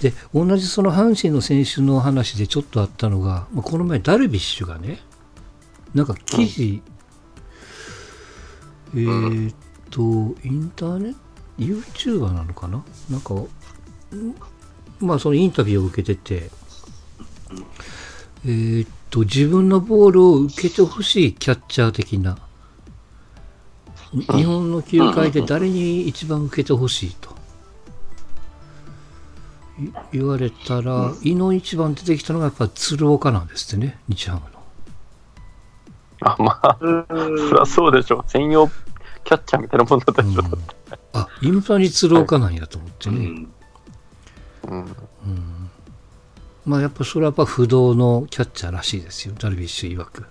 で、同じその阪神の選手の話でちょっとあったのが、まあ、この前ダルビッシュがね、なんか記事、えーっと、インターネット、YouTuber なのかな？なんか、んまあそのインタビューを受けてて、えーっと、自分のボールを受けてほしいキャッチャー的な、日本の球界で誰に一番受けてほしいと？い言われたら、井の一番出てきたのがやっぱ鶴岡なんですってね、日ハムの。あ、まあ、そりゃそうでしょ。専用キャッチャーみたいなもんだったでしょ。あ、インパに鶴岡なんやと思ってね。うん。うん。まあやっぱそれはやっぱ不動のキャッチャーらしいですよ、ダルビッシュ曰く。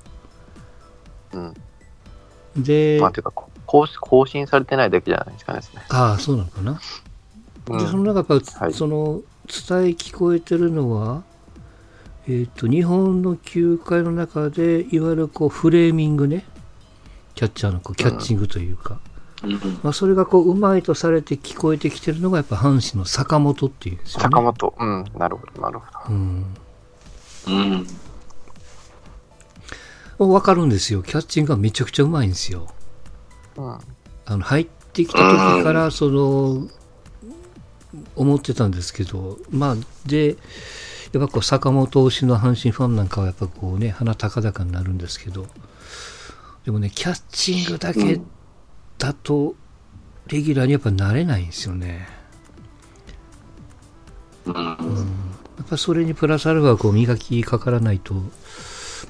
うん。で、まあ、ていうか、更新更新されてないだけじゃないですかね。ああ、そうなのかな。うんで、その中やっぱ、はいその、伝え聞こえてるのは、えっ、と、日本の球界の中で、いわゆるこう、フレーミングね。キャッチャーのこうキャッチングというか、うんまあ、それがこう、うまいとされて聞こえてきてるのが、やっぱ阪神の坂本っていうんですよね。坂本。うん。なるほど、なるほど。うん。うん。わかるんですよ。キャッチングがめちゃくちゃうまいんですよ。うん。あの入ってきた時からその思ってたんですけどまあでやっぱこう坂本推しの阪神ファンなんかはやっぱこうね鼻高々になるんですけどでもねキャッチングだけだとレギュラーにやっぱなれないんですよねうん。やっぱそれにプラスアルファこう磨きかからないと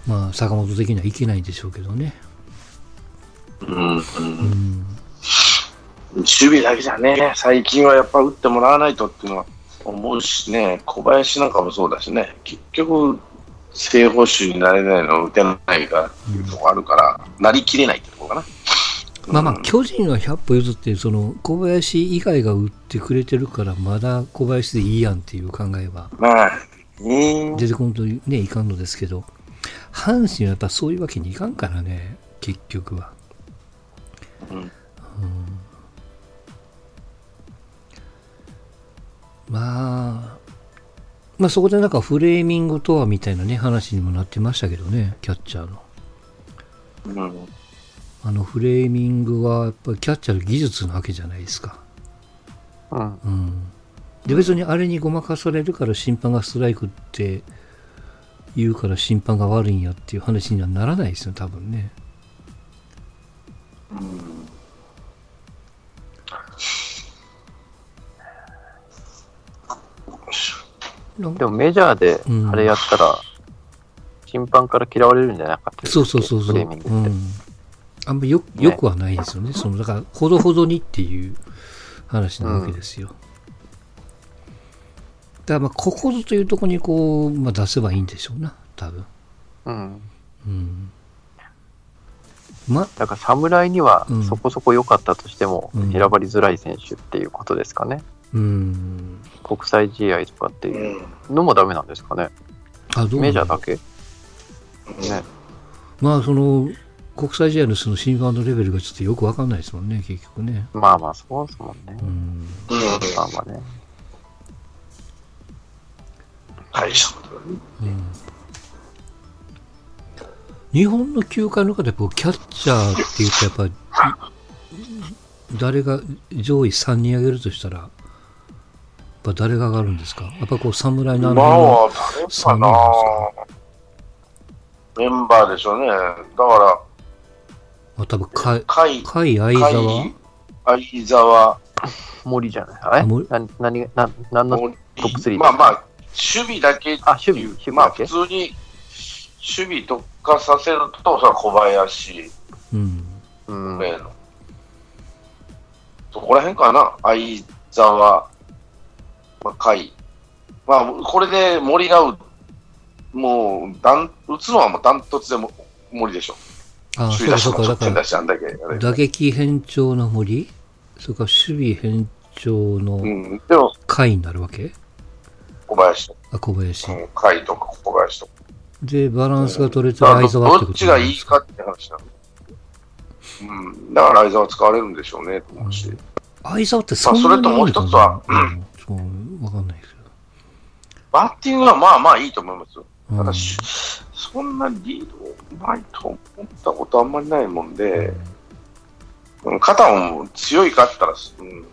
まあ坂本的にはいけないんでしょうけどねうん。うん守備だけじゃね、最近はやっぱ打ってもらわないとっていうのは思うしね、小林なんかもそうだしね、結局、正捕手になれないの打てないからっていうところあるから、なりきれないってところかな。まあまあ、巨人は100歩譲って、その、小林以外が打ってくれてるから、まだ小林でいいやんっていう考えはまあ、ね出てこんとね、いかんのですけど、阪神はやっぱそういうわけにいかんからね、結局は。うんまあ、まあそこでなんかフレーミングとはみたいなね、話にもなってましたけどね、キャッチャーの。うん。あのフレーミングはやっぱりキャッチャーの技術なわけじゃないですか。うん。うん。で、別にあれにごまかされるから審判がストライクって言うから審判が悪いんやっていう話にはならないですよ、多分ね。でもメジャーでうんあれやったら、審判から嫌われるんじゃなかったそうそうそうそう。うん。あんまよよくはないですよね。その、だから、ほどほどにっていう話なわけですよ。だから、まあ、ここぞというところにこう、まあ、出せばいいんでしょうな、多分。うん。うん。ま、だから侍にはうんそこそこ良かったとしてもうん選ばれづらい選手っていうことですかね。うん。国際試合とかっていうのもダメなんですかね？あ、どうメジャーだけ？ね。まあ、その、国際試合のその審判のレベルがちょっとよくわかんないですもんね、結局ね。まあまあそうですもんねう。ん。まあまあね。大したことだね。日本の球界の中でこうキャッチャーっていうとやっぱり誰が上位3人挙げるとしたらぱ誰が上がるんですか？やっぱこう侍のあのは誰かな。メンバーでしょうね。だから、まあ、多分甲甲斐、斐相沢？甲斐相沢、森じゃない？あ森な何が、な、何の、森トップスリー？まあまあ、守備だけっていう。あ守備守備まあ普通に守備特化させると、それは小林。うん。うん。そこら辺かな。相沢、まあ、甲斐。まあ、これで森がう、もう、だん打つのはもうダントツでも森でしょ。あ首位そうかそうかだから打撃変調の森それから守備変調のうん。でも、甲斐になるわけ？小林とあ小林か、うん、甲斐とか小林とか。でバランスが取れて相沢ってどっちことなんですか？がいいかって話なの。うん。だから相沢使われるんでしょうね、と思うし。相沢ってそんなにまあそれともう一つはうんそうわかんないですけどバッティングはまあまあいいと思いますよ。うんただし、そんなリードうまいと思ったことあんまりないもんで、うん肩も強いかって言ったら、うん、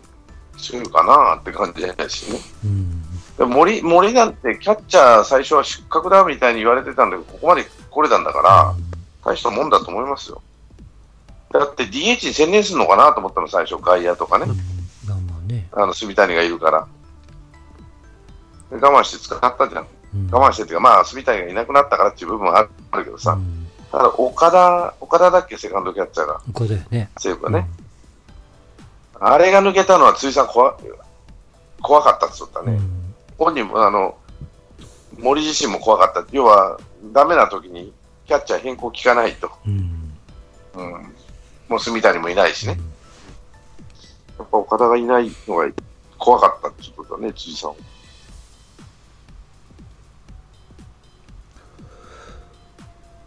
強いかなって感じですしね。うん。森森なんてキャッチャー最初は失格だみたいに言われてたんだけど、ここまで来れたんだから、大したもんだと思いますよ。だって DH に専念するのかなと思ったの、最初、外野とかね。あの、住谷がいるから。で我慢して使ったじゃん。うん我慢してっていうか、まあ、住谷がいなくなったからっていう部分はあるけどさ、うんただ、岡田、岡田だっけ、セカンドキャッチャーが、ここだよね。西武がね。あれが抜けたのは、辻さん怖、怖かったって言ったね。うん。本人も、あの、森自身も怖かった。要は、ダメな時に、キャッチャー変更効かないと。うん。うん。もう住谷もいないしね。やっぱ岡田がいないのが怖かったっていうことだね、辻さんは。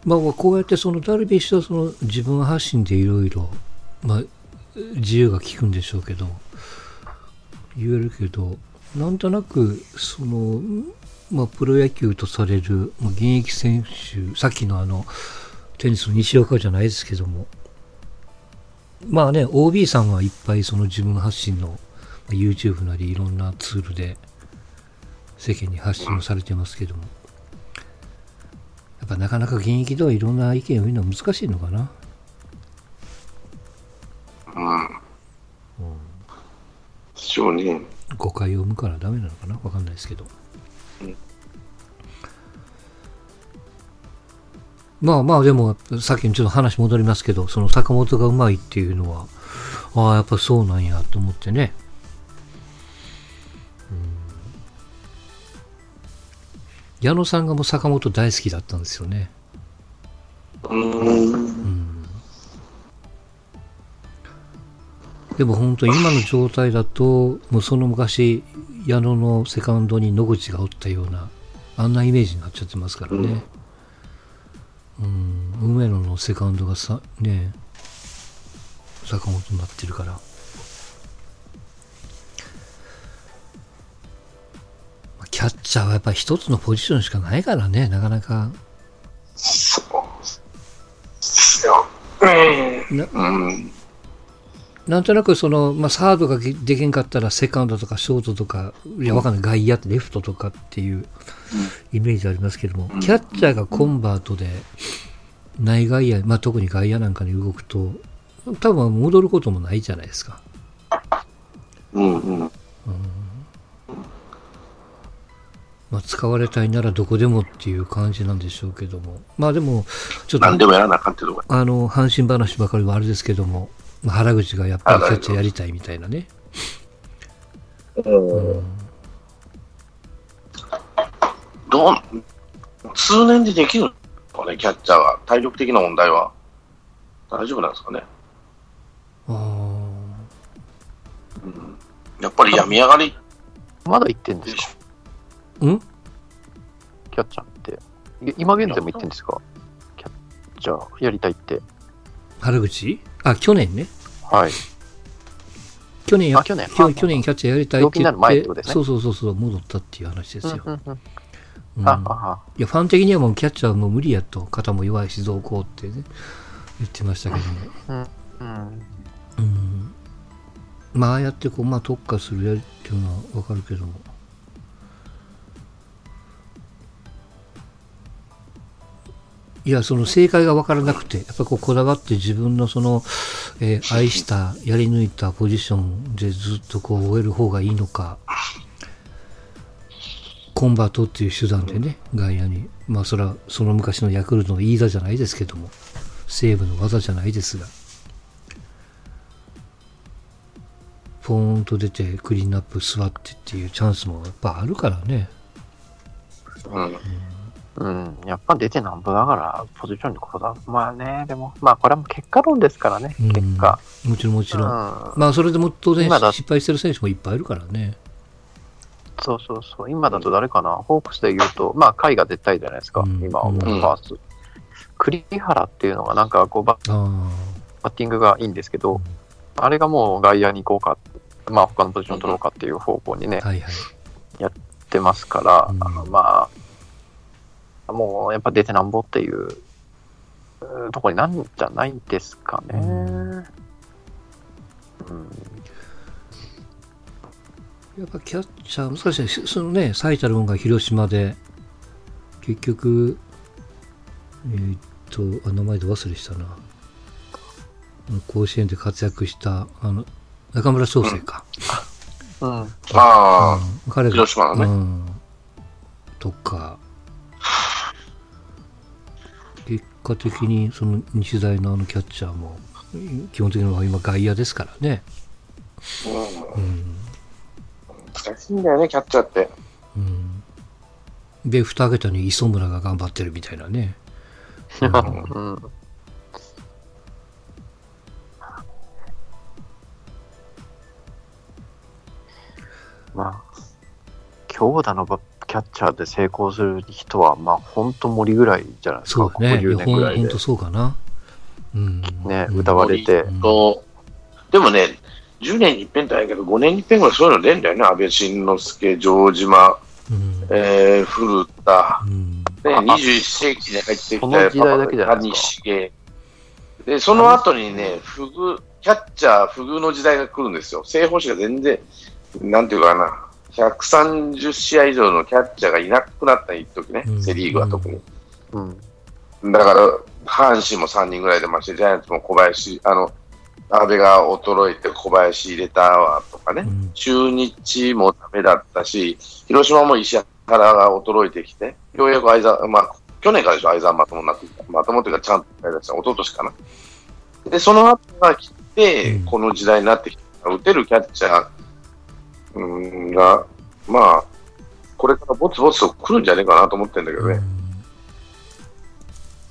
まあ、こうやってそのダルビッシュはその自分発信でいろいろ、まあ、自由が利くんでしょうけど、言えるけど、なんとなく、その、まあ、プロ野球とされる、現役選手、さっきのあの、テニスの西岡じゃないですけども、まあね、OB さんはいっぱいその自分発信の、まあ YouTube なりいろんなツールで世間に発信をされてますけども、っぱなかなか現役ではいろんな意見を言うのは難しいのかな。うん。うね。誤解を生むからダメなのかなわかんないですけど。うんまあまあでも、さっきにちょっと話戻りますけど、その坂本がうまいっていうのは、ああ、やっぱそうなんやと思ってね。矢野さんがもう坂本大好きだったんですよね。うーん。うんでも本当今の状態だと、もうその昔、矢野のセカンドに野口がおったような、あんなイメージになっちゃってますからね。うん、梅野のセカンドがさ、ね、坂本になってるから。キャッチャーはやっぱり一つのポジションしかないからね、なかなか。そうん。なうん。なんとなくその、まあ、サードができんかったらセカンドとかショートとか、いや、わかんない、外野ってレフトとかっていうイメージありますけども、キャッチャーがコンバートで、内外野、まあ、特に外野なんかに動くと、多分戻ることもないじゃないですか。うんうん。まあ、使われたいならどこでもっていう感じなんでしょうけども。まあでも、ちょっと、何でもやらなあかんっていうとこあの、阪神話ばかりはあれですけども、まあ原口がやっぱりキャッチャーやりたいみたいなね。どう、通年でできるのかね、キャッチャーは。体力的な問題は。大丈夫なんですかね。あやっぱり病み上がりまだ行ってんですか？あ。ん？キャッチャーって。い今現在も行ってんですか？キャッチャーやりたいって。原口？あ、去年ね。はい。去年やあ、去年。去年キャッチャーやりたいって言っ、ってねそうそうそうそう、戻ったっていう話ですよ。うんうんうんうんいや、ファン的にはもうキャッチャーはもう無理やと、肩も弱いし、どうこうってね、言ってましたけども。あうん。うん。まあ、ああやってこう、まあ、特化するやりっていうのはわかるけども。いや、その正解が分からなくて、やっぱここだわって自分のその、えー愛した、やり抜いたポジションでずっとこう終える方がいいのか、コンバートっていう手段でね、外野に。まあ、それはその昔のヤクルトの飯田じゃないですけども、西武の技じゃないですが。ポーンと出てクリーンアップ座ってっていうチャンスもやっぱあるからね。うん。うん。やっぱ出てなんぼだから、ポジションにこだ。まあね、でも、まあこれはもう結果論ですからね、うん結果。もちろんもちろん。うんまあそれでも当然失敗してる選手もいっぱいいるからね。そうそうそう。今だと誰かな、ホークスで言うと、まあ、甲斐が絶対じゃないですか、うん今はもううんファースト。栗原っていうのが、なんかこうバ、ッティングがいいんですけど、あれがもう外野に行こうか、まあ、他のポジション取ろうかっていう方向にね、あ、はいはい。ってってますから、うんまあ、もうやっぱ出てなんぼっていううんとこになんじゃないですかね。うんうんやっぱキャッチャー、難しいね。そのね、最たるものが広島で、結局、えーっと、あ名前で忘れしたな。甲子園で活躍した、あの、中村翔成か。うん。ああ、うん彼が、広島のねうん。とか、果的にその日大のあのキャッチャーも、基本的には今外野ですからね。うんうん。難しいんだよね、キャッチャーって。うん。で、蓋桁に磯村が頑張ってるみたいなね。うん。まあ、強打のバキャッチャーで成功する人は、まあ、本当森ぐらいじゃないですか、そうね。ここ10年ぐらいでほんと。そうかな。うん。ね、うん歌われて、うんと、でもね、10年に一遍とはやけど、5年に一遍ぐらいそういうの出るんだよね。安倍晋之助、城島、うん。えー、古田、うん。ね、あ21世紀に入ってきたその時代だけじゃないですか谷繁で、その後にね、フグ、キャッチャー、フグの時代が来るんですよ。正方士が全然、なんていうかな、130試合以上のキャッチャーがいなくなった一時ね、うんセ・リーグは特に。うん。だから、阪神も3人ぐらい出まして、ジャイアンツも小林、あの、安倍が衰えて小林入れたわとかね、うん中日もダメだったし、広島も石原が衰えてきて、ようやく相沢、まあ、去年からでしょ、相沢まともになってきた。まともというか、ちゃんとやりだした、一昨年かな。で、その後が来て、うんこの時代になってきた。打てるキャッチャーうんが、まあ、これからぼつぼつと来るんじゃねえかなと思ってるんだけどね。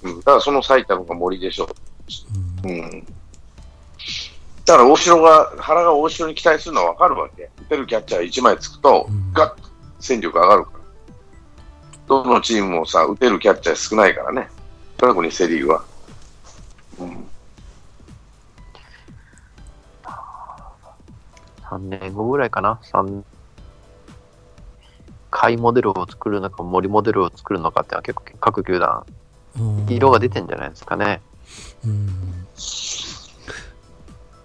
うん、だからその最たるのが森でしょう。うん。だから大城が、原が大城に期待するのは分かるわけ。打てるキャッチャー1枚つくとうん、ガッと戦力上がるから。どのチームもさ、打てるキャッチャー少ないからね。特にセ・リーグは。うん。3年後ぐらいかな。三貝モデルを作るのか、森モデルを作るのかっていうのは結構各球団、うん色が出てんじゃないですかね。うん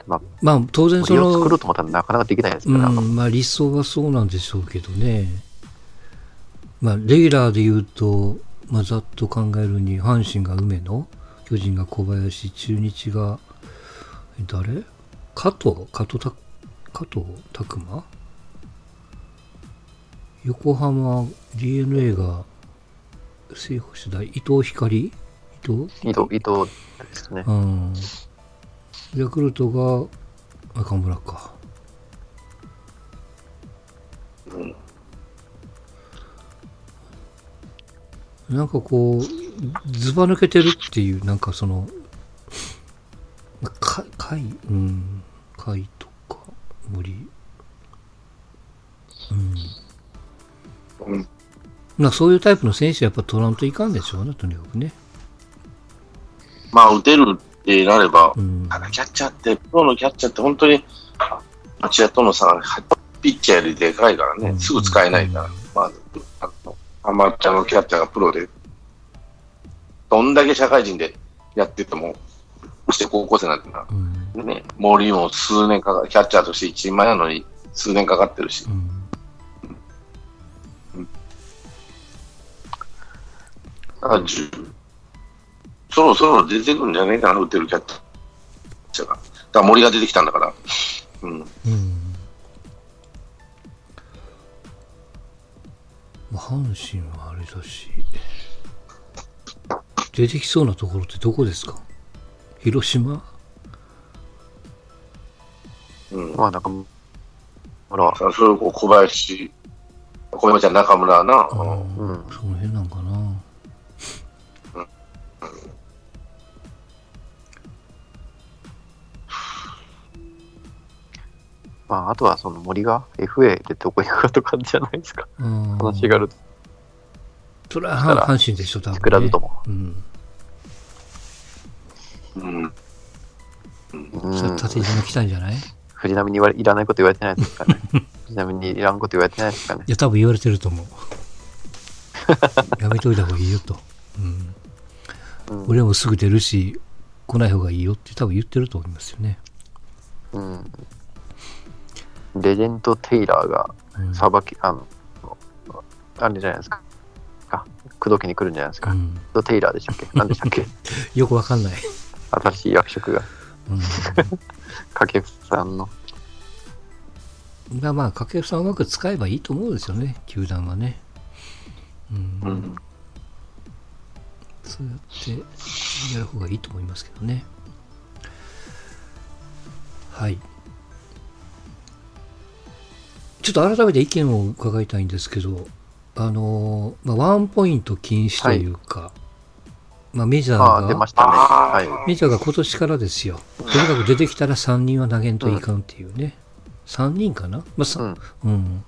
まあまあ、当然そ森を作ろのう、と思ったらなかなかできないですうから、ん、まあ理想はそうなんでしょうけどね。まあ、レギュラーで言うと、まあ、ざっと考えるに、阪神が梅野、巨人が小林、中日が、え誰加藤？加藤た加藤拓磨横浜 DNA が正捕手だ伊藤光？伊藤？伊藤、伊藤ですね。うん。ヤクルトが赤村か。うんなんかこう、ずば抜けてるっていう、なんかその、まあか、貝、うん、貝とか、森。うん。うんまあそういうタイプの選手はやっぱ取らんといかんでしょうね、とにかくね。まあ、打てるってなれば、うん。ただキャッチャーって、プロのキャッチャーって本当に、町屋との差がピッチャーよりでかいからね、すぐ使えないから、まず、あのアマチュアのキャッチャーがプロで、どんだけ社会人でやってても、そして高校生なんてな、うん。ね、森も数年かか、キャッチャーとして一人前なのに数年かかってるしう、ん。だからじゅそろそろ出てくるんじゃないかな、打てるキャッチャーが。だから森が出てきたんだから。うん。うん。まあ、阪神はあれだし、出てきそうなところってどこですか？広島？うん。まあ、なんか、ほら、さあそれをこう小林、小山ちゃん中村な。あうんうんその辺なんかな。まあ、あとはその森が FA でどこ行くかとかじゃないですか。うん話があるとそれは阪神でしょ、多分、ね。作らずとも。うん。うん。うん縦島来たんじゃない？藤波に言われいらないこと言われてないですからね。ちなみにいらんこと言われてないですかねい。や、多分言われてると思う。やめといた方がいいよと。うん。うん俺もすぐ出るし、来ない方がいいよって多分言ってると思いますよね。うん。レジェンド・テイラーがうん。さばき、あの、あれじゃないですか。あ、口説きに来るんじゃないですか。うん、ド・テイラーでしたっけ？何でしたっけ？よくわかんない。新しい役職が。うん掛布さんの。まあまあ、掛布さんをうまく使えばいいと思うんですよね、球団はね。うん。うん。そうやってやる方がいいと思いますけどね。はい。ちょっと改めて意見を伺いたいんですけど、あのーまあ、ワンポイント禁止というか、まあ、メジャーああ、出まが、したね。はい。メジャーが今年からですよ。とにかく出てきたら3人は投げんといかんっていうね。3人かな？まあ、さうん。うん。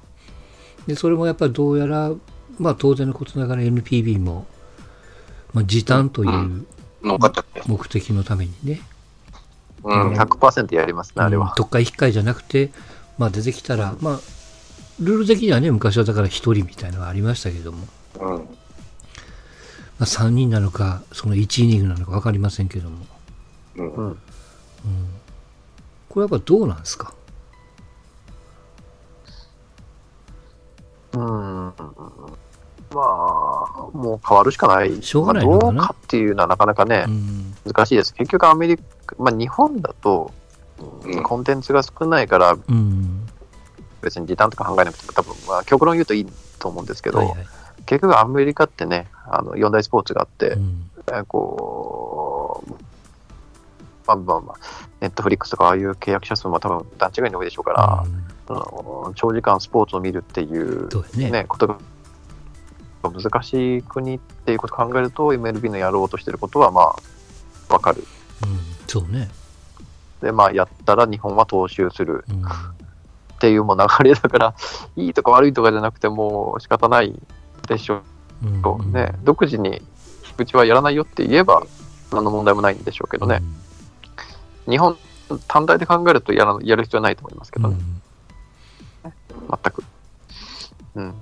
で、それもやっぱりどうやら、まあ当然のことながら NPB も、まあ時短という。目的のためにね、うん。100%やりますね、あれは。うん特会引っかいじゃなくて、まあ出てきたら、まあ、ルール的にはね、昔はだから1人みたいなのがありましたけども、うん。まあ3人なのか、その1イニングなのか分かりませんけども、うんうん。これやっぱどうなんですか？うん。まあ、もう変わるしかない。しょうがないのかなまあどうかっていうのはなかなかねう、ん。難しいです。結局アメリカ、まあ日本だと、うんコンテンツが少ないから、うん。別に時短とか考えなくても、多分、まあ極論言うといいと思うんですけど、はいはい。結局アメリカってね、あの、四大スポーツがあって、うん。えーこう、まあまあまあ、ネットフリックスとかああいう契約者数も多分段違いに多いでしょうから、うんあの長時間スポーツを見るっていう、ね。ね、ことが難しい国っていうことを考えると、MLB のやろうとしてることはまあ、わかる。うん。そうね。で、まあ、やったら日本は踏襲するうん。っていうもう流れだから、いいとか悪いとかじゃなくて、もう仕方ないでしょうんう。ね、独自に、うちはやらないよって言えば、何の問題もないんでしょうけどね。日本単体で考えるとやらやる必要はないと思いますけうん。うどね、ん全く。うん。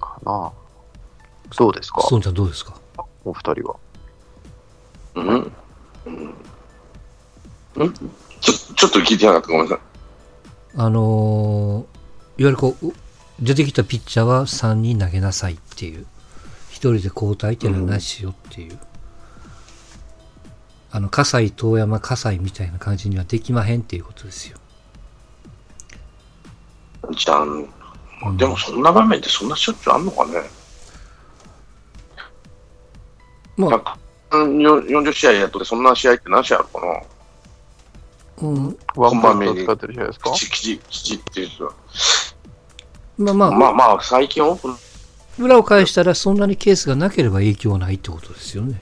かなどうですか？ストーンちゃんどうですか？お二人は。うん。うん？うん？ちょ、ちょっと聞いてなかった。ごめんなさい。あのーいわゆるこう、う出てきたピッチャーは3人投げなさいっていう。1人で交代っていうのはなしよっていう。あの、葛西、遠山、葛西みたいな感じにはできまへんっていうことですよ。じゃあ、うんでもそんな場面ってそんなしょっちゅうあんのかね。まあ、140試合やっとって、そんな試合って何試合あるかなうん、ワンポイントを使ってるじゃないですか？きちきちきちっていうと。まあまあ、まあまあ、最近オープン、裏を返したらそんなにケースがなければ影響はないってことですよね。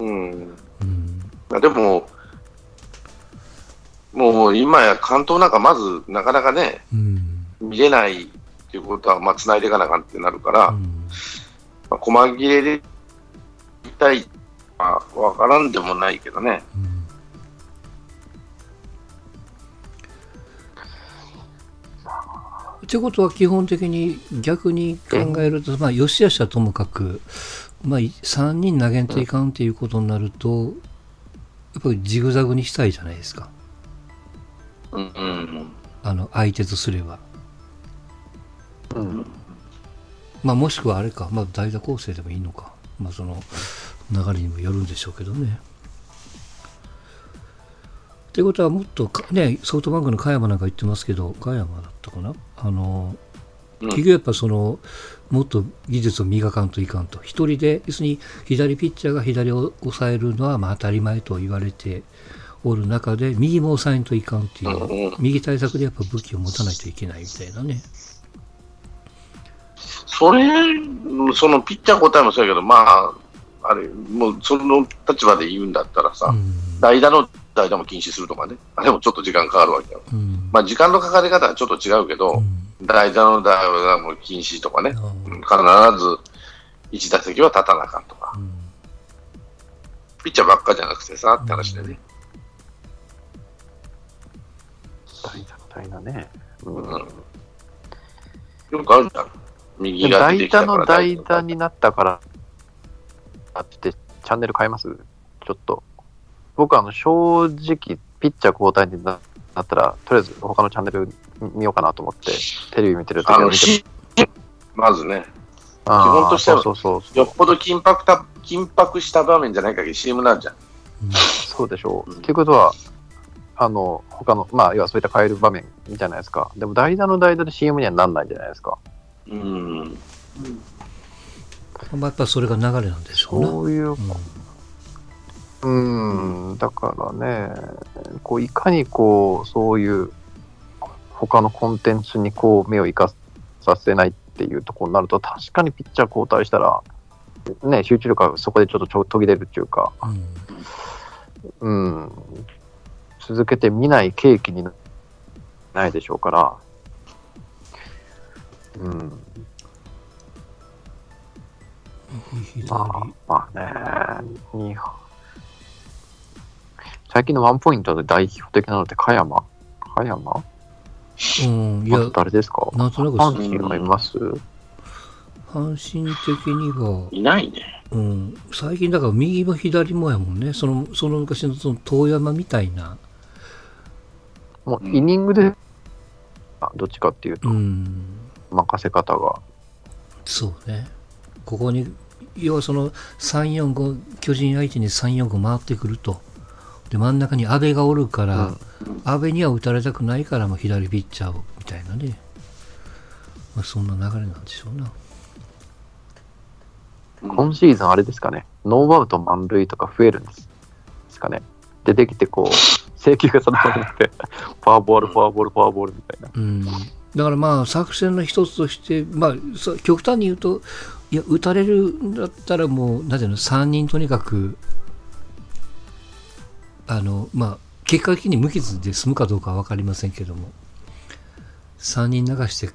うん。うん。でも、もう今や関東なんかまずなかなかね、うん。見れないっていうことは、まあ、繋いでいかなあかんってなるから、うんまあ、細切れでいたい、まあ、わからんでもないけどね。うんってことは基本的に逆に考えると、まあ、よしあしはともかく、まあ、3人投げんといかんっていうことになると、やっぱりジグザグにしたいじゃないですか。うん。うん。あの、相手とすれば。うん。まあ、もしくはあれか、まあ、代打構成でもいいのか。まあ、その流れにもよるんでしょうけどね。ってことはもっとかね、ソフトバンクの加山なんか言ってますけど、加山だったかな？あの、うん結局やっぱその、もっと技術を磨かんといかんと。一人で、要するに左ピッチャーが左を抑えるのはまあ当たり前と言われておる中で、右も抑えんといかんっていう、右対策でやっぱ武器を持たないといけないみたいなね。それ、そのピッチャー交代もそうやけど、まあ、あれ、もうその立場で言うんだったらさ、うん。代打の代打も禁止するとかね、あれもちょっと時間かかるわけよ。うん。まあ、時間のかかり方はちょっと違うけど、うん代打の代打も禁止とかね、必ず1打席は立たなあかんとか、うんピッチャーばっかじゃなくてさって話でね。代打の代打ね。ううんん。よくあるじゃん。右が出代てきたから打の代打になったから、あって、チャンネル変えます？ちょっと。僕、あの、正直、ピッチャー交代にななったら、とりあえず他のチャンネル見ようかなと思って、テレビ見てるとは見てしまずね、基本としてはそうそうそう。よっぽど緊迫た緊迫した場面じゃない限り CM なんじゃん。うんそうでしょう。うんっていうことは、あの、他の、まあ、要はそういった変える場面じゃないですか。でも、代打の代打で CM にはなんないじゃないですか。うん。まあ、やっぱそれが流れなんでしょうな。そういううん。うん、だからね、こういかにこう、そういう他のコンテンツにこう目を生かさせないっていうところになると、確かにピッチャー交代したら、ね、集中力がそこでちょっとちょ途切れるっていうか、うん。うん、続けて見ない契機にないでしょうから、うん、左まあ、まあね、に最近のワンポイントで代表的なのって加山？加山？うん、いやあ、と誰ですか？なんとなく阪神はいます？阪神的には、いないね。うん、最近だから右も左もやもんね。その、その昔のその遠山みたいな。もうイニングで、あどっちかっていうとう、ん、任せ方が。そうね。ここに、要はその3、4、5、巨人相手に3、4、5回ってくると。で、真ん中に阿部がおるから、うん阿部には打たれたくないから、まあ、左ピッチャーを、みたいなね。まあ、そんな流れなんでしょうな。今シーズンあれですかね、ノーアウト満塁とか増えるんですですかね。出てきてこう、制球が定まなくて、フォアボール、フォアボール、フォアボールみたいな。うん、だからまあ作戦の一つとして、まあ、そ極端に言うといや打たれるんだったらもうなんていうの3人とにかくあのまあ結果的に無傷で済むかどうかは分かりませんけども3人流して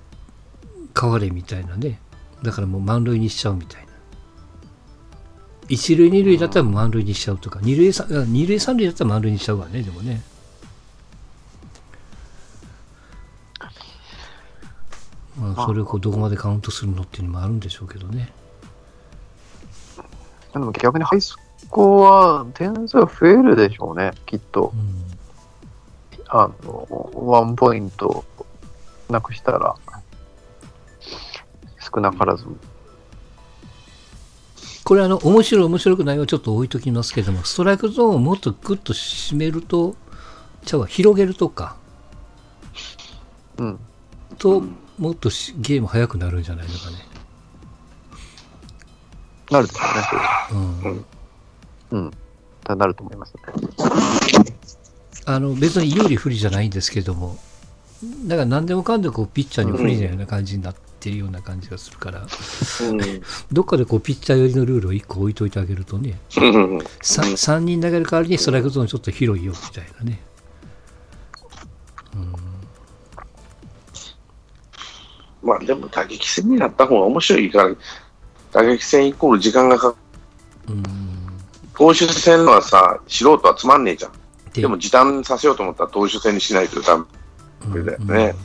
変われみたいなね。だからもう満塁にしちゃうみたいな。一塁二塁だったら満塁にしちゃうとか二塁三あ二塁三塁だったら満塁にしちゃうわねでもね。まあ、それをこうどこまでカウントするのっていうのもあるんでしょうけどね。でも逆にハイスコア、点数が増えるでしょうね、きっとう。んあの、ワンポイントなくしたら、少なからず。これあの面白い面白くないはちょっと置いときますけどもストライクゾーンをもっとグッと締めるとちゃうわ広げるとかうん。ともっとしゲーム速くなるんじゃないのかね。なるでしょうね、それはうんうん。たなると思いますね。あの別に有利不利じゃないんですけどもだから何でもかんでもこうピッチャーに不利なような感じになってるような感じがするから、うんどっかでこうピッチャー寄りのルールを1個置いといてあげるとねうん。3, 三人投げる代わりにストライクゾーンちょっと広いよみたいなね。まあでも打撃戦になった方が面白いから、打撃戦イコール時間がかかうん投手戦のはさ、素人はつまんねえじゃん。ででも時短させようと思ったら投手戦にしないとダメ。うんだよね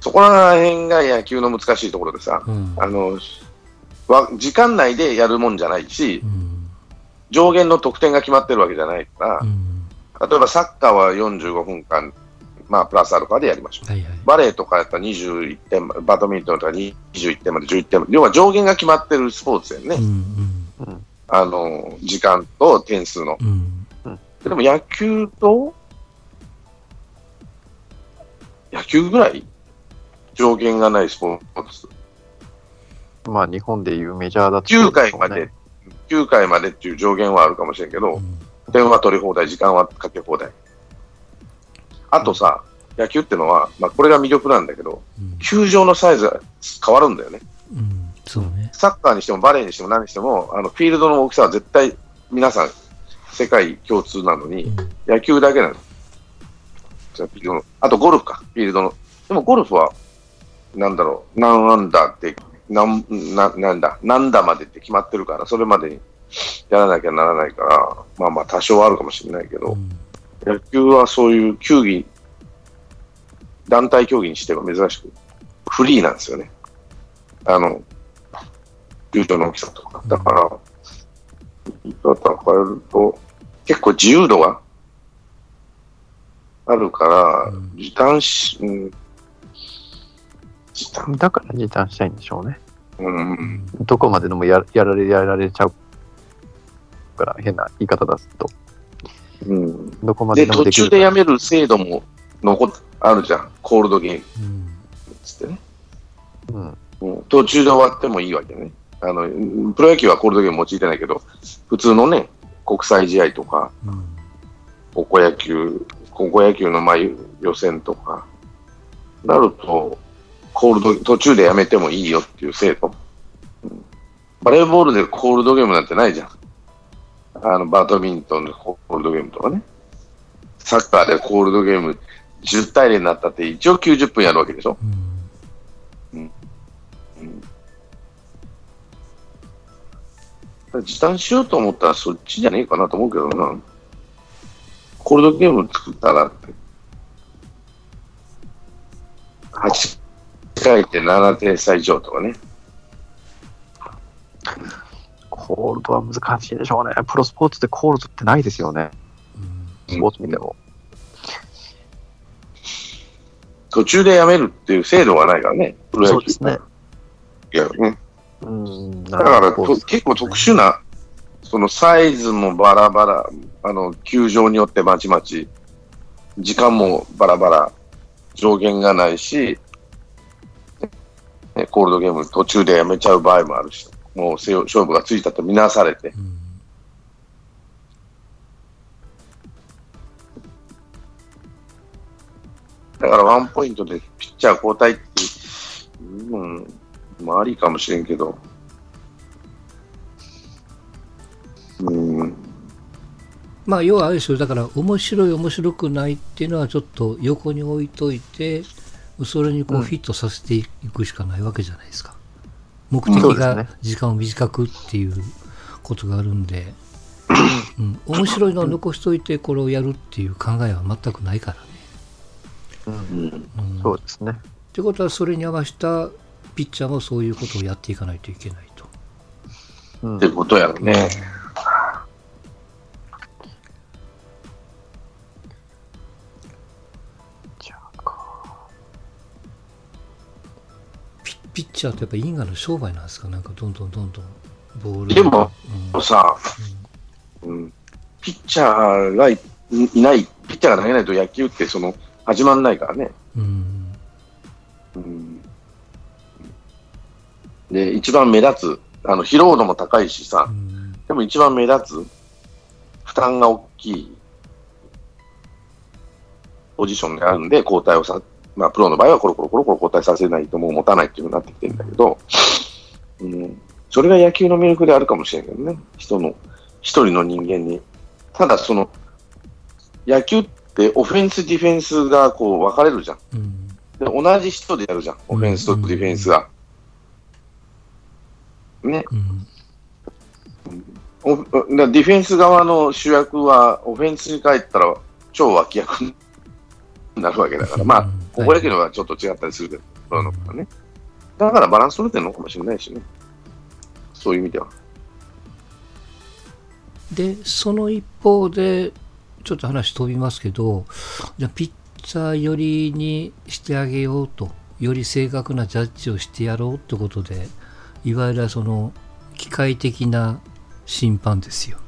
そこら辺が野球の難しいところでさ、うんあの、わ時間内でやるもんじゃないしう、ん上限の得点が決まってるわけじゃないからう、ん例えばサッカーは45分間、まあ、プラスアルファでやりましょう。はいはい。バレーとかやったら21点バドミントンとか21点まで、11点まで、要は上限が決まってるスポーツやね。うんあの、時間と点数の。うんうんでも野球と、野球ぐらい？上限がないスポーツ。まあ、日本でいうメジャーだと、9回まで、9回までっていう上限はあるかもしれんけど、うん点は取り放題、時間はかけ放題。あとさ、野球ってのは、まあこれが魅力なんだけど、うん球場のサイズが変わるんだよね。うんそうね。サッカーにしてもバレーにしても何にしても、あの、フィールドの大きさは絶対皆さん世界共通なのに、うん野球だけなの。あとゴルフか、フィールドの。でもゴルフは、なんだろう、何アンダーって、なん、な、なんだ、何打までって決まってるから、それまでにやらなきゃならないから、まあまあ多少はあるかもしれないけど、うん野球はそういう球技、団体競技にしては珍しく、フリーなんですよね。あの、球場の大きさとか。だから、だから変えると、結構自由度があるから、うん時短し、うん、時短、だから時短したいんでしょうね。うん、どこまででもややられ、やられちゃうから、変な言い方出すと。うん。どこまでで、途中でやめる制度も残っあるじゃん。コールドゲームっうんつってね。うん。うん途中で終わってもいいわけね。あの、うんプロ野球はコールドゲーム用いてないけど、普通のね、国際試合とか、うん高校野球、高校野球のまあ予選とか、なると、コールド、途中でやめてもいいよっていう制度。うんバレーボールでコールドゲームなんてないじゃん。あの、バドミントンでコールドゲームとかね。サッカーでコールドゲーム10対0になったって一応90分やるわけでしょ。うん時短しようと思ったらそっちじゃねえかなと思うけどな。コールドゲーム作ったらって。8回って7点差以上とかね。コールドは難しいでしょうね。プロスポーツでコールドってないですよね。うんスポーツ見ても。途中でやめるっていう制度がないからね。プロ野球そうですね。いや、ね。うん。だから結構特殊な、そのサイズもバラバラ、あの、球場によってまちまち、時間もバラバラ、上限がないし、ねコールドゲーム途中でやめちゃう場合もあるし、もう勝負がついたとみなされて、うん。だからワンポイントでピッチャー交代って、うん、まあありかもしれんけど、うん、まあ要はあれですよ。だから面白い面白くないっていうのはちょっと横に置いといてそれにこううん。フィットさせていくしかないわけじゃないですか、目的が時間を短くっていうことがあるんで、うん、面白いのを残しといてこれをやるっていう考えは全くないからね、うんうん、うん、そうですね。ってことはそれに合わせたピッチャーもそういうことをやっていかないといけないと。うんってことやろね。ピピッチャーってやっぱ因果の商売なんですか？なんかどんどんどんどんボール。でもうん。さ、うん、ピッチャーがいいない、ピッチャーが投げないと野球ってその始まんないからね。うん。うん、で、一番目立つ、あの疲労度も高いしさう、ん。でも一番目立つ、負担が大きいポジションであるんで、交代をさ、まあ、プロの場合はコロコロコロコロ交代させないともう持たないっていうふうになってきてるんだけど、うん、それが野球の魅力であるかもしれないけどね、人の、一人の人間に。ただ、その、野球ってオフェンス、ディフェンスがこう分かれるじゃん。うん。で同じ人でやるじゃん、オフェンスとディフェンスが。ね、うん。ディフェンス側の主役は、オフェンスに帰ったら超脇役になるわけだから、まあうん、高校野球のはちょっと違ったりするけど、プロの方がね。だからバランス取れてるのかもしれないしね。そういう意味では。でその一方でちょっと話飛びますけどじゃあピッチャー寄りにしてあげようとより正確なジャッジをしてやろうってことでいわゆるその機械的な審判ですよ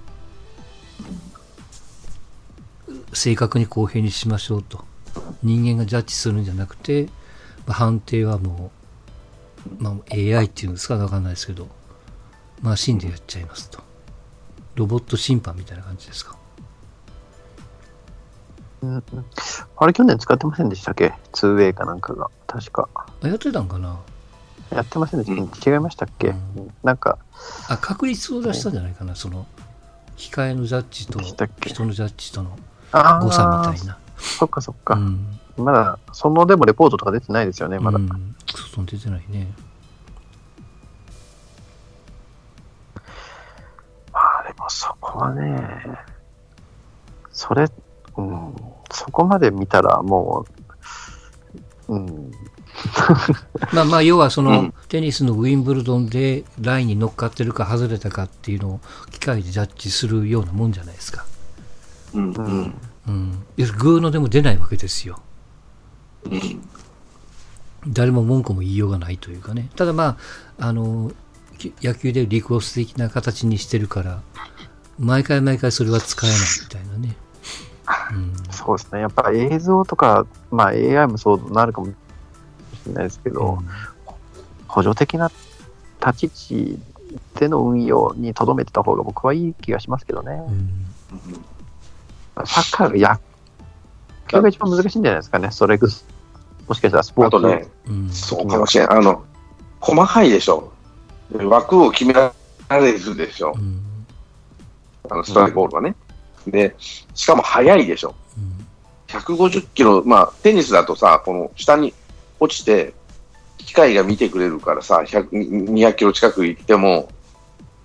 正確に公平にしましょうと人間がジャッジするんじゃなくて、まあ判定はもう、まあ、AI っていうんですかわかんないですけどマシンでやっちゃいますと。ロボット審判みたいな感じですか。うん。うんあれ、去年使ってませんでしたっけ ?2way かなんかが。確か。あやってたんかな？やってませんでした、うん。違いましたっけ、うん。なんか、あ確率を出したんじゃないかなその機械のジャッジと人のジャッジとのあ誤差みたいなそっかそっか。うんまだ、そのでもレポートとか出てないですよね、まだ。うん、外に出てないねまあでもそこはね、それ、うん、そこまで見たらもう、うん、まあまあ、要はその、うんテニスのウィンブルドンでラインに乗っかってるか外れたかっていうのを機械でジャッジするようなもんじゃないですか。うん。ううんん。うん。グーのでも出ないわけですよ。うん。誰も文句も言いようがないというかね。ただまあ、あの、き野球でリクロス的な形にしてるから、毎回毎回それは使えないみたいなね。うん。そうですね。やっぱ映像とか、まあ AI もそうなるかもしれないですけど、補助的な立ち位置での運用にとどめてた方が僕はいい気がしますけどねう。ん。サッカーが野球が一番難しいんじゃないですかね。それぐもしかしたらスポーツあとね、うん。そうかもしれん。あの、細かいでしょ。で枠を決められるでしょう。ん。あのストライクボールはね。で、しかも速いでしょ。うん。150キロ、まあ、テニスだとさ、この下に落ちて、機械が見てくれるからさ、100 200キロ近く行っても、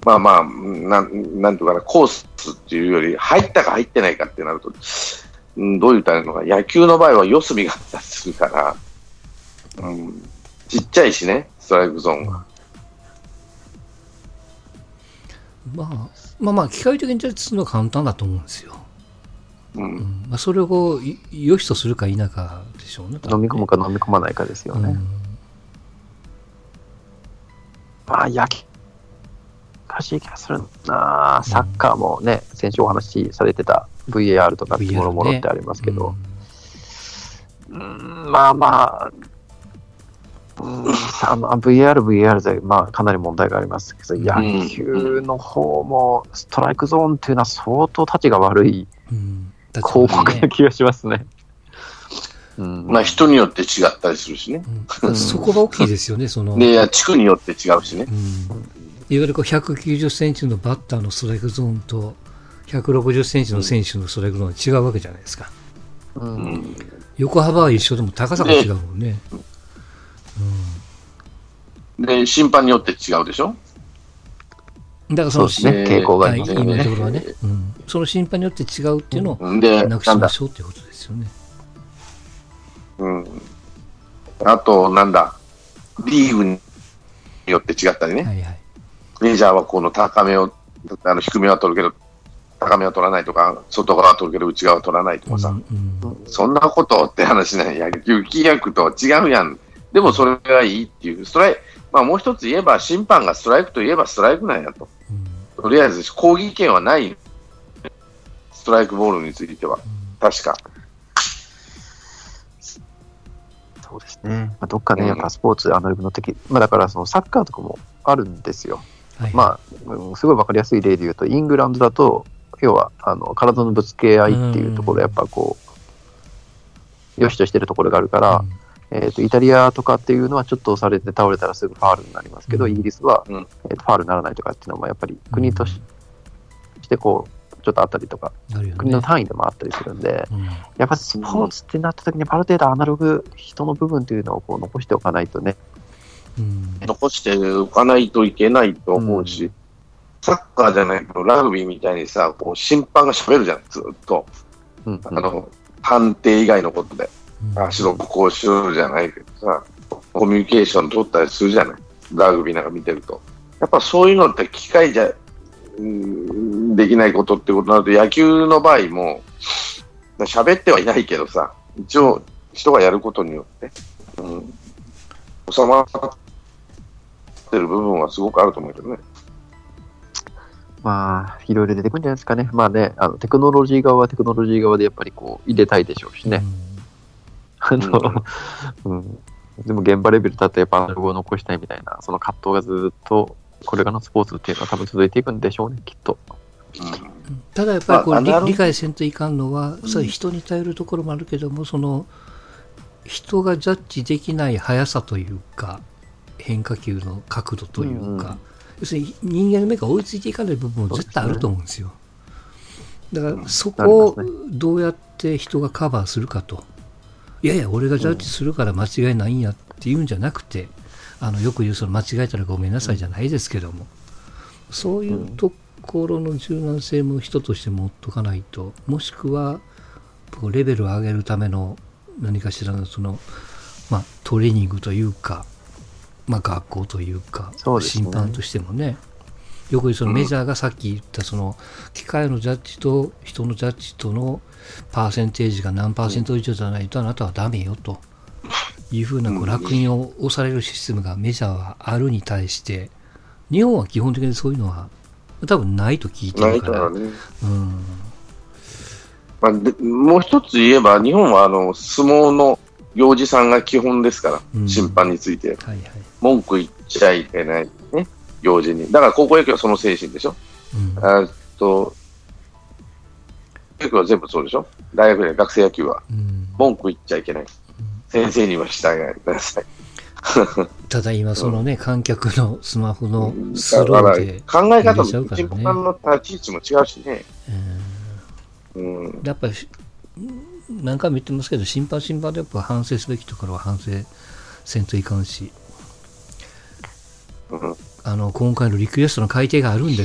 まあまあ、なんなんていうかな、コースっていうより、入ったか入ってないかってなると、うん、どう言ったらいいのか、野球の場合は四隅があったりするから、うん、ちっちゃいしね、ストライクゾーンが。まあ、まあまあ、機械的にジャッジするのは簡単だと思うんですよ。う、うんん。まあ、それをこう、い良しとするか否かでしょうね。飲み込むか飲み込まないかですよね。うんまあ、野しい気がするな。サッカーもね、先週お話しされてた VAR とか VAR ねもろもろってありますけど、うんまあまあ、うん、あの VR、VR で、まあ、かなり問題がありますけど、野球の方もストライクゾーンっていうのは相当立ちが悪い広告ねな気がしますね。うんまあ、人によって違ったりするしね。うんそこが大きいですよね、その。で、いや地区によって違うしねう。んいわゆるこう190センチのバッターのストライクゾーンと160センチの選手のストライクゾーンは違うわけじゃないですか。ううんん。横幅は一緒でも高さが違うもんね。で、審判によって違うでしょ？だからそのね、えー傾向がね。今のところはね、うん、その審判によって違うっていうのをで、なくしましょうっていうことですよね。うん。あと、なんだ、リーグによって違ったりね。はいはい。メジャーはこの高めを、あの低めは取るけど、高めは取らないとか、外側は取るけど、内側は取らないとかさ、うんうんそんなことって話ね、野球規約とは違うやん。でもそれがいいっていう、ストライまあもう一つ言えば、審判がストライクといえばストライクなんやと。とりあえず、抗議権はない。ストライクボールについては。確か。そうですね。まあ、どっかね、やっぱスポーツアナログの時、まあだからそのサッカーとかもあるんですよ。はいまあ、うんすごいわかりやすい例で言うと、イングランドだと、要はあの体のぶつけ合いっていうところ、やっぱこう、よしとしてるところがあるから、うん。えー、とイタリアとかっていうのはちょっと押されて倒れたらすぐファールになりますけど、うん。イギリスは、うん。えーとファールにならないとかっていうのもやっぱり国とし,、てこうちょっとあったりとか、なるよ国のね。単位でもあったりするんで、うん。やっぱスポーツってなった時に、ある程度アナログ、人の部分というのをこう残しておかないとね、うん残しておかないといけないと思うし、うんサッカーじゃないけど、ラグビーみたいにさ、こう審判が喋るじゃない、ずっと。うんあの、判定以外のことで。うんあ、白こうしろじゃないけどさ、コミュニケーション取ったりするじゃない。ラグビーなんか見てると。やっぱそういうのって機械じゃ、うんできないことってことになると、野球の場合も、喋ってはいないけどさ、一応人がやることによって、うん、収まってる部分はすごくあると思うけどね。まあ、いろいろ出てくるんじゃないですかね。まあね、あのテクノロジー側はテクノロジー側でやっぱりこう入れたいでしょうしね。あの、うん。でも現場レベルだとやっぱアナログを残したいみたいな、その葛藤がずっと、これからのスポーツっていうのは多分続いていくんでしょうね、きっと。ただやっぱりこう、まあ理理解せんといかんのは、そういう人に頼るところもあるけども、その人がジャッジできない速さというか、変化球の角度というか、うん要するに人間の目が追いついていかない部分も絶対あると思うんですよ。だからそこをどうやって人がカバーするかと。いやいや、俺がジャッジするから間違いないんやっていうんじゃなくて、あのよく言うその間違えたらごめんなさいじゃないですけども、そういうところの柔軟性も人として持っとかないと、もしくはレベルを上げるための何かしらのその、まあ、トレーニングというか、まあ、学校というかそうね。審判としてもね。よくそのメジャーがさっき言ったその機械のジャッジと人のジャッジとのパーセンテージが何パーセント以上じゃないとあなたはダメよと。いうふうなこう烙印を押されるシステムがメジャーはあるに対して日本は基本的にそういうのは多分ないと聞いてるから。からね。うん。まあ、でもう一つ言えば、日本はあの相撲の行司さんが基本ですから、うん審判について。はいはい文句言っちゃいけない、ね、行事に。だから高校野球はその精神でしょ。うんあと、野球は全部そうでしょ。大学で学生野球はうん文句言っちゃいけない。先生には従いなさい。ただ今そのね、観客のスマホのスローで、考え方も、審判の立ち位置も違うしね。うんうん、やっぱり何回も言ってますけど審判審判でやっぱ反省すべきところは反省せんといかんし。うん。あの今回のリクエストの改定があるんで